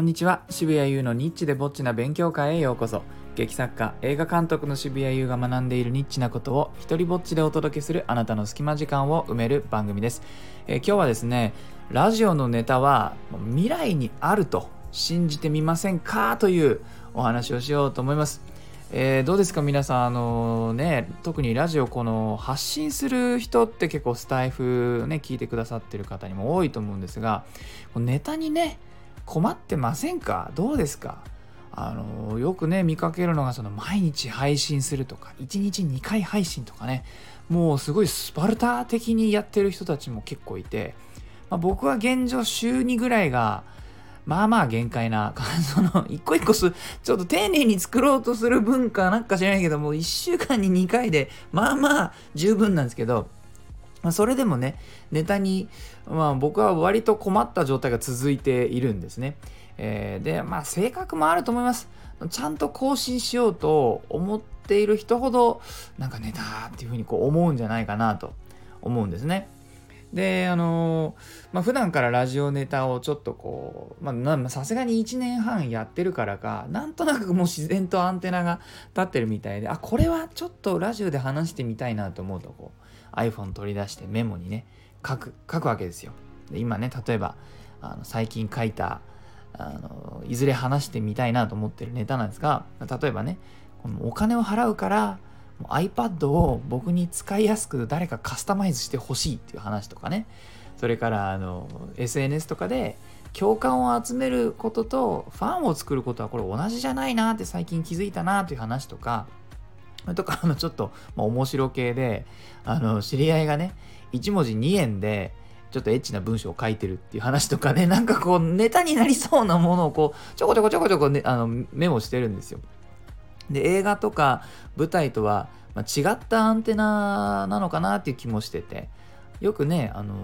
こんにちは。渋谷優のニッチでぼっちな勉強会へようこそ。劇作家映画監督の渋谷優が学んでいるニッチなことを一人ぼっちでお届けするあなたの隙間時間を埋める番組です、えー、今日はですねラジオのネタは未来にあると信じてみませんかというお話をしようと思います。えー、どうですか？皆さんあのね特にラジオこの発信する人って結構スタイフね聞いてくださってる方にも多いと思うんですがネタにね困ってませんか？どうですか？あのよくね見かけるのがその毎日配信するとか1日2回配信とかねもうすごいスパルタ的にやってる人たちも結構いて、まあ、僕は現状週2ぐらいがまあまあ限界な、その、一個一個す、ちょっと丁寧に作ろうとする文化なんか知らないけども、1週間に2回で、まあまあ十分なんですけど、それでもね、ネタに、まあ僕は割と困った状態が続いているんですね。えー、で、まあ性格もあると思います。ちゃんと更新しようと思っている人ほど、なんかネタっていうふうにこう思うんじゃないかなと思うんですね。であのまあ普段からラジオネタをちょっとこうまさすがに1年半やってるからかなんとなくもう自然とアンテナが立ってるみたいであこれはちょっとラジオで話してみたいなと思うとこう iPhone 取り出してメモにね書く書くわけですよ。で今ね例えばあの最近書いたあのいずれ話してみたいなと思ってるネタなんですが例えばねこのお金を払うから iPad を僕に使いやすく誰かカスタマイズしてほしいっていう話とかね。それからあの SNS とかで共感を集めることとファンを作ることはこれ同じじゃないなって最近気づいたなという話とか。とかあのちょっと、まあ、面白系であの知り合いがね1文字2円でちょっとエッチな文章を書いてるっていう話とかね。なんかこうネタになりそうなものをこうちょこちょこちょこちょこ、ね、あのメモしてるんですよ。で映画とか舞台とは、ま違ったアンテナなのかなっていう気もしてて。よくねあの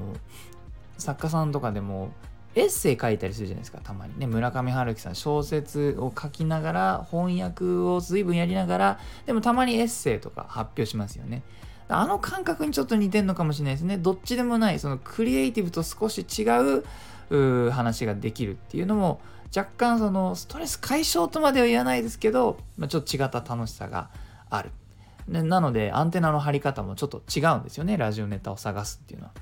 作家さんとかでもエッセイ書いたりするじゃないですかたまに。ね村上春樹さん小説を書きながら翻訳を随分やりながらでもたまにエッセイとか発表しますよね。あの感覚にちょっと似てんのかもしれないですね。どっちでもないそのクリエイティブと少し違う話ができるっていうのも若干そのストレス解消とまでは言わないですけど、まあ、ちょっと違った楽しさがある。なのでアンテナの張り方もちょっと違うんですよねラジオネタを探すっていうのは。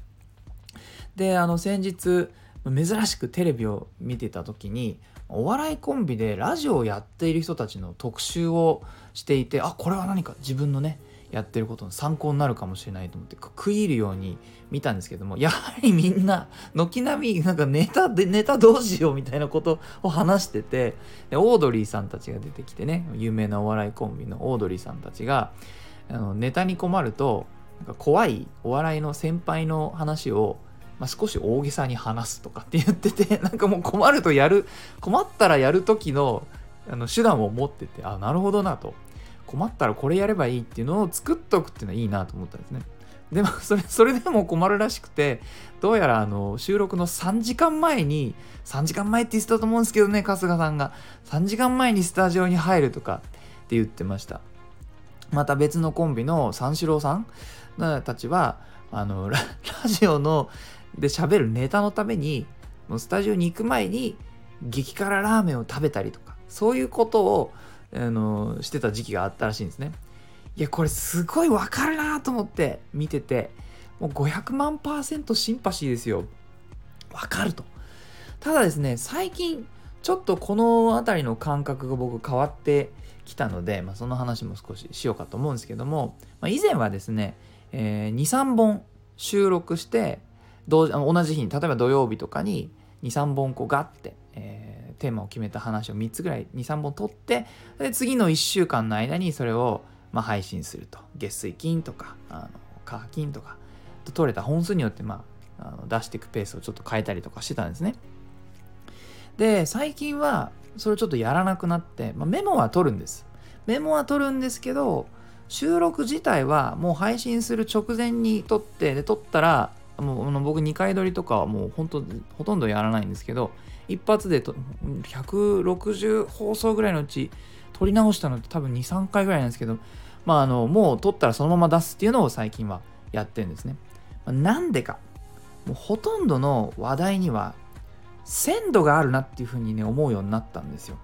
であの先日珍しくテレビを見てた時にお笑いコンビでラジオをやっている人たちの特集をしていてあこれは何か自分のねやってることの参考になるかもしれないと思って食い入るように見たんですけどもやはりみんな軒並みなんかネタでネタどうしようみたいなことを話しててでオードリーさんたちが出てきてね有名なお笑いコンビのオードリーさんたちがあのネタに困るとなんか怖いお笑いの先輩の話をまあ、少し大げさに話すとかって言ってて なんかもう困るとやる困ったらやる時のあの手段を持っててあなるほどなと。困ったらこれやればいいっていうのを作っとくっていうのはいいなと思ったんですね。でも それそれでも困るらしくてどうやらあの収録の3時間前に3時間前って言ってたと思うんですけどね春日さんが3時間前にスタジオに入るとかって言ってましたまた別のコンビの三四郎さんたちはあのラジオので喋るネタのためにもうスタジオに行く前に激辛ラーメンを食べたりとかそういうことをあのしてた時期があったらしいんですね。いやこれすごいわかるなと思って見ててもう500万パーセントシンパシーですよ。わかると。ただですね最近ちょっとこの辺りの感覚が僕変わってきたので、まあ、その話も少ししようかと思うんですけども、まあ、以前はですね、えー、23本収録して同じ日に例えば土曜日とかに23本こうガッて、テーマを決めた話を3つぐらい23本取ってで次の1週間の間にそれをま配信すると。月水金とかあの火金とかと取れた本数によってまああの出していくペースをちょっと変えたりとかしてたんですね。で最近はそれをちょっとやらなくなって、まあ、メモは取るんです。メモは取るんですけど収録自体はもう配信する直前に撮ってで撮ったらもう僕2回撮りとかはもう本当ほとんどやらないんですけど一発でと160放送ぐらいのうち撮り直したのって多分23回ぐらいなんですけどまああのもう撮ったらそのまま出すっていうのを最近はやってるんですね、まあ、なんでか。もうほとんどの話題には鮮度があるなっていうふうにね思うようになったんですよ。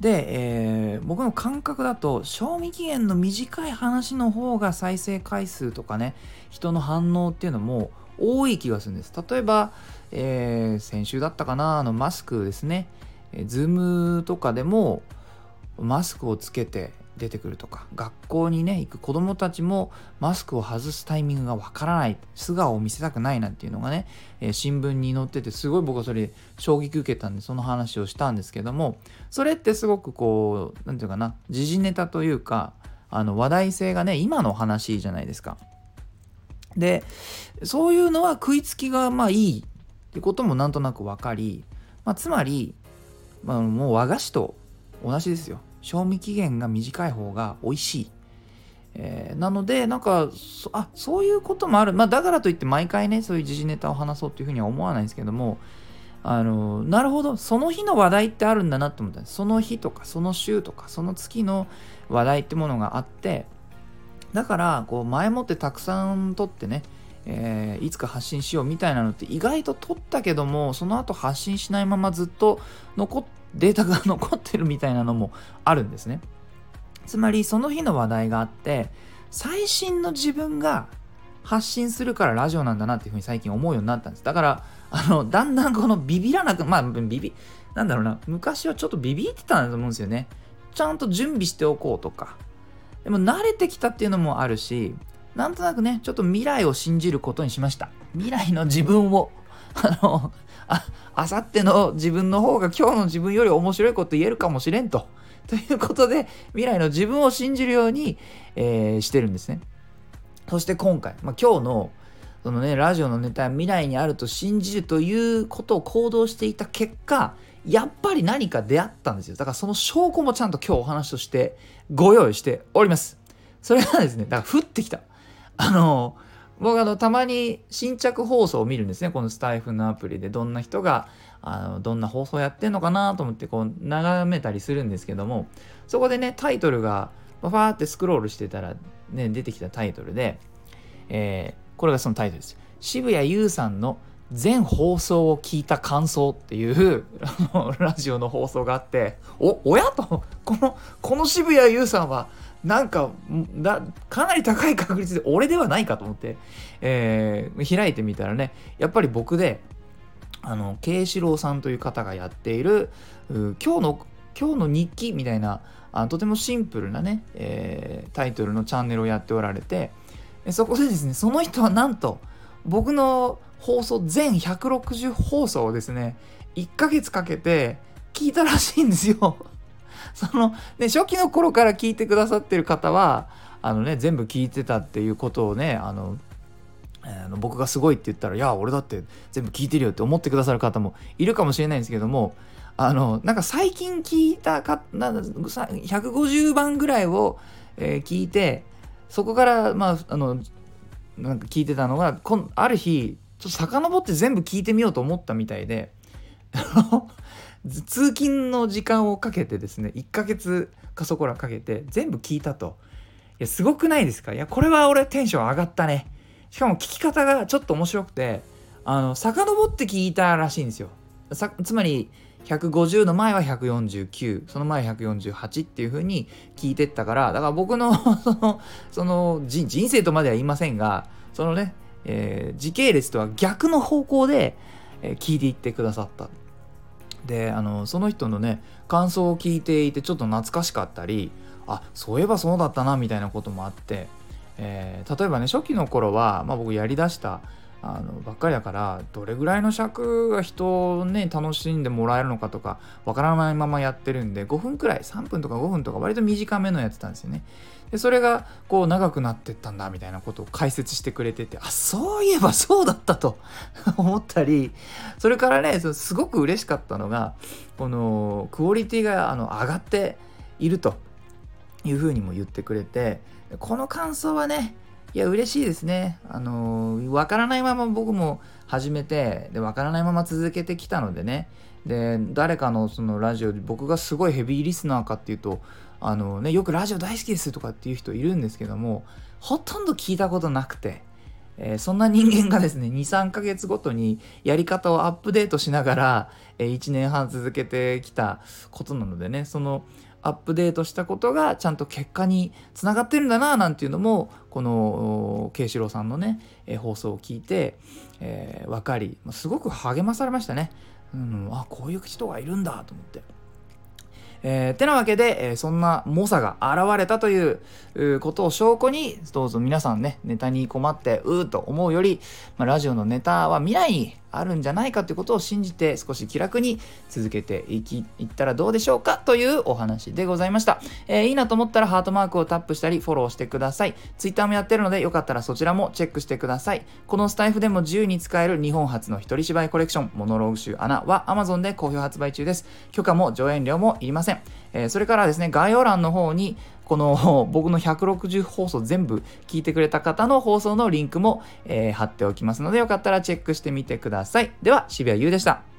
で、えー、僕の感覚だと賞味期限の短い話の方が再生回数とかね人の反応っていうのも多い気がするんです。例えば、えー、先週だったかなあのマスクですね、えー、ズームとかでもマスクをつけて出てくるとか学校にね行く子どもたちもマスクを外すタイミングがわからない素顔を見せたくないなんていうのがね、えー、新聞に載っててすごい僕はそれ衝撃受けたんでその話をしたんですけどもそれってすごくこう何て言うかな時事ネタというかあの話題性がね今の話じゃないですか。でそういうのは食いつきがまあいいってこともなんとなく分かり、まあ、つまり、まあ、もう和菓子と同じですよ。賞味期限が短い方が美味しい。えー、なので、なんかそ、あそういうこともある。まあ、だからといって毎回ね、そういう時事ネタを話そうっていうふうには思わないんですけども、あのなるほど、その日の話題ってあるんだなって思った。その日とか、その週とか、その月の話題ってものがあって、だから、こう、前もってたくさん撮ってね、えー、いつか発信しようみたいなのって意外と撮ったけどもその後発信しないままずっと残っデータが残ってるみたいなのもあるんですね。つまりその日の話題があって最新の自分が発信するからラジオなんだなっていうふうに最近思うようになったんです。だからあのだんだんこのビビらなくまあビビなんだろうな昔はちょっとビビってたんだと思うんですよね。ちゃんと準備しておこうとか。でも慣れてきたっていうのもあるしなんとなくねちょっと未来を信じることにしました。未来の自分を あのあ、あさっての自分の方が今日の自分より面白いこと言えるかもしれんと。ということで、未来の自分を信じるように、えー、してるんですね。そして今回、まあ、今日のそのね、ラジオのネタ未来にあると信じるということを行動していた結果、やっぱり何か出会ったんですよ。だからその証拠もちゃんと今日お話としてご用意しております。それがですね、だから降ってきた。あの僕あのたまに新着放送を見るんですね。このスタイフのアプリで。どんな人があのどんな放送やってんのかなと思ってこう眺めたりするんですけども。そこでねタイトルがファーってスクロールしてたらね出てきたタイトルで、えー、これがそのタイトルです。渋谷優さんの全放送を聞いた感想っていう ラジオの放送があっておおやと。このこの渋谷優さんはなんかだかなり高い確率で俺ではないかと思って、えー、開いてみたらねやっぱり僕であの慶志郎さんという方がやっている今日の今日の日記みたいなあとてもシンプルなね、えー、タイトルのチャンネルをやっておられてそこでですねその人はなんと僕の放送全160放送をですね1ヶ月かけて聞いたらしいんですよ。その、ね、初期の頃から聞いてくださってる方は、あのね、全部聞いてたっていうことをね、あの、あの僕がすごいって言ったら、いや、俺だって全部聞いてるよって思ってくださる方もいるかもしれないんですけども、あの、なんか最近聞いたか、な150番ぐらいを、えー、聞いて、そこから、まあ、あの、なんか聞いてたのが、こんある日、ちょっと遡って全部聞いてみようと思ったみたいで、通勤の時間をかけてですね1ヶ月かそこらかけて全部聞いたと。いやすごくないですか？いやこれは俺テンション上がったね。しかも聞き方がちょっと面白くてあの遡って聞いたらしいんですよ。つまり150の前は149その前148っていう風に聞いてったからだから僕の そのその人生とまでは言いませんがそのね、えー、時系列とは逆の方向で、えー、聞いていってくださった。であのその人のね感想を聞いていてちょっと懐かしかったりあそういえばそうだったなみたいなこともあって、えー、例えばね初期の頃は、まあ、僕やりだしたあのばっかりだからどれぐらいの尺が人をね楽しんでもらえるのかとかわからないままやってるんで5分くらい3分とか5分とか割と短めのやってたんですよね。でそれがこう長くなってったんだみたいなことを解説してくれててあそういえばそうだったと 思ったりそれからねすごく嬉しかったのがこのクオリティがあの上がっているというふうにも言ってくれてこの感想はねいや嬉しいですね。あのわからないまま僕も始めてでわからないまま続けてきたのでね。で誰かのそのラジオで僕がすごいヘビーリスナーかっていうとあのね、よくラジオ大好きですとかっていう人いるんですけども、ほとんど聞いたことなくて、え、そんな人間がですね 23ヶ月ごとにやり方をアップデートしながら、え、1年半続けてきたことなのでねそのアップデートしたことがちゃんと結果につながってるんだななんていうのもこの慶四郎さんのね、え、放送を聞いて、えー、分かりすごく励まされましたね。うん、あこういう人がいるんだと思って。えー、てなわけで、えー、そんな猛者が現れたということを証拠に、どうぞ皆さんね、ネタに困って、うーと思うより、まあ、ラジオのネタは未来にあるんじゃないかということを信じて少し気楽に続けていきいったらどうでしょうかというお話でございました、えー、いいなと思ったらハートマークをタップしたりフォローしてください。Twitter もやってるのでよかったらそちらもチェックしてください。このスタイフでも自由に使える日本初の一人芝居コレクションモノローグ集アナは Amazon で好評発売中です。許可も上演料もいりません、えー、それからですね概要欄の方にこの 僕の160放送全部聞いてくれた方の放送のリンクも、えー、貼っておきますのでよかったらチェックしてみてください。では、渋谷優でした。